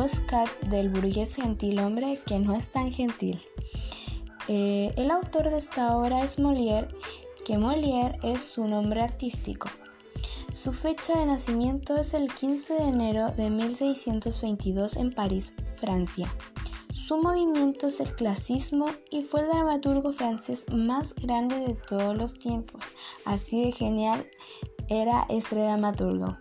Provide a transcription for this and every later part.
postcat del burgués gentil hombre que no es tan gentil. Eh, el autor de esta obra es Molière, que Molière es su nombre artístico. Su fecha de nacimiento es el 15 de enero de 1622 en París, Francia. Su movimiento es el clasismo y fue el dramaturgo francés más grande de todos los tiempos. Así de genial era este dramaturgo.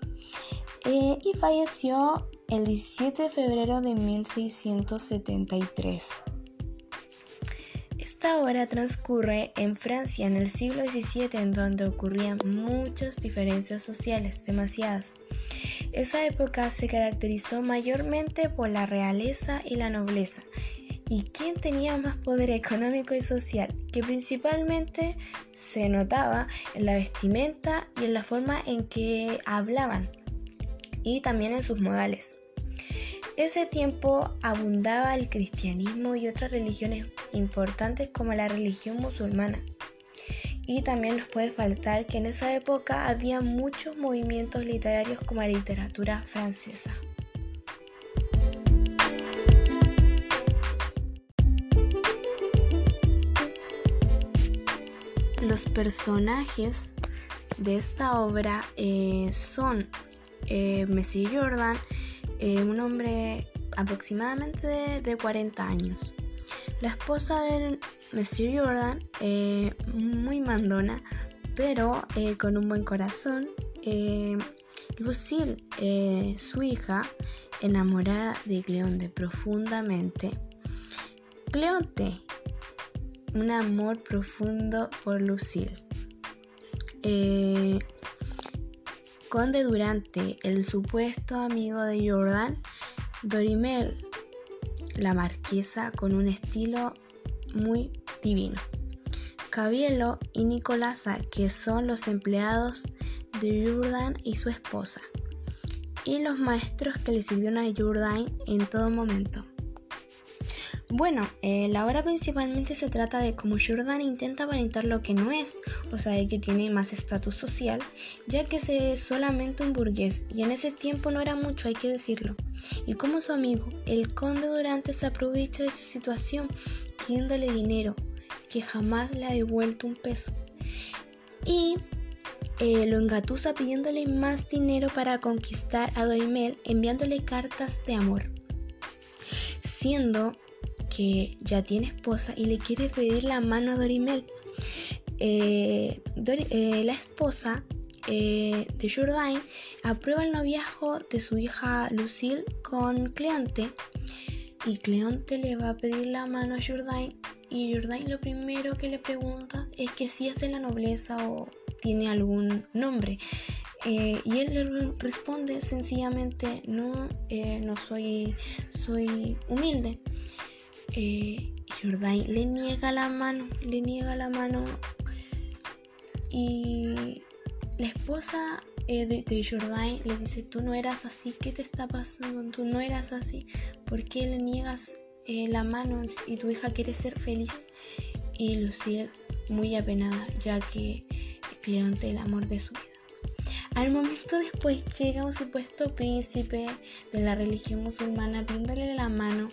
Eh, y falleció el 17 de febrero de 1673. Esta obra transcurre en Francia en el siglo XVII en donde ocurrían muchas diferencias sociales, demasiadas. Esa época se caracterizó mayormente por la realeza y la nobleza, y quién tenía más poder económico y social, que principalmente se notaba en la vestimenta y en la forma en que hablaban, y también en sus modales. Ese tiempo abundaba el cristianismo y otras religiones importantes como la religión musulmana. Y también nos puede faltar que en esa época había muchos movimientos literarios como la literatura francesa. Los personajes de esta obra eh, son eh, Messi Jordan, eh, un hombre aproximadamente de, de, 40 años. La esposa del Monsieur Jordan, eh, muy mandona, pero eh, con un buen corazón. Eh, Lucille, su hija, enamorada de Cleonte profundamente. Cleonte, un amor profundo por Lucille. Conde Durante, el supuesto amigo de Jordan, Dorimel, la marquesa con un estilo muy divino. Cabielo y Nicolasa, que son los empleados de Jordan y su esposa, y los maestros que le sirvieron a Jordan en todo momento. Bueno, eh, la obra principalmente se trata de cómo Jordan intenta aparentar lo que no es, o sea, que tiene más estatus social, ya que es solamente un burgués, y en ese tiempo no era mucho, hay que decirlo. Y como su amigo, el conde Durante se aprovecha de su situación, pidiéndole dinero, que jamás le ha devuelto un peso. Y eh, lo engatusa pidiéndole más dinero para conquistar a Dorimel, enviándole cartas de amor. Siendo que ya tiene esposa y le quiere pedir la mano a Dorimel. Eh, eh, la esposa eh, de Jourdain aprueba el noviazgo de su hija Lucille con Cleonte y Cleonte le va a pedir la mano a Jourdain y Jourdain lo primero que le pregunta es que si es de la nobleza o tiene algún nombre. y él le responde sencillamente, no, no soy, soy humilde eh, Jordain le niega la mano, le niega la mano y la esposa eh, de, Jordain le dice, tú no eras así, ¿qué te está pasando? Tú no eras así, ¿por qué le niegas eh, la mano y tu hija quiere ser feliz? Y Lucille muy apenada, ya que Cleonte el amor de su vida. Al momento después llega un supuesto príncipe de la religión musulmana pidiéndole la mano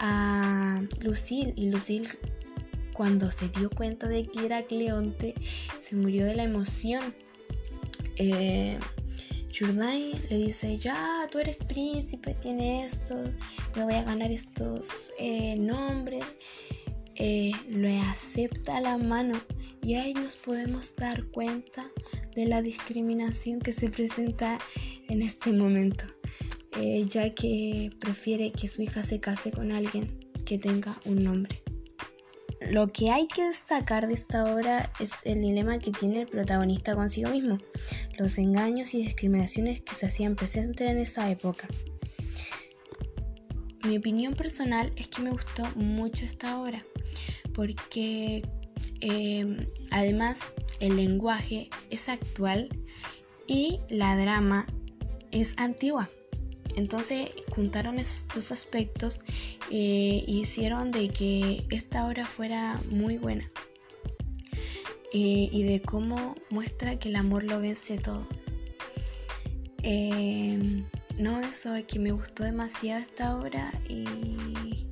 a Lucille y Lucille cuando se dio cuenta de que era Cleonte se murió de la emoción. Eh, le dice, ya, tú eres príncipe, tiene esto, me voy a ganar estos eh, nombres. Eh, le acepta la mano y ahí nos podemos dar cuenta de la discriminación que se presenta en este momento. Eh, ya que prefiere que su hija se case con alguien que tenga un nombre. Lo que hay que destacar de esta obra es el dilema que tiene el protagonista consigo mismo, los engaños y discriminaciones que se hacían presentes en esa época. Mi opinión personal es que me gustó mucho esta obra, porque eh, además el lenguaje es actual y la drama es antigua. Entonces juntaron esos aspectos e hicieron de que esta obra fuera muy buena. Eh, y de cómo muestra que el amor lo vence todo. Eh, no, eso es que me gustó demasiado esta obra y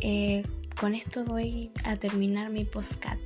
eh, con esto voy a terminar mi postcat.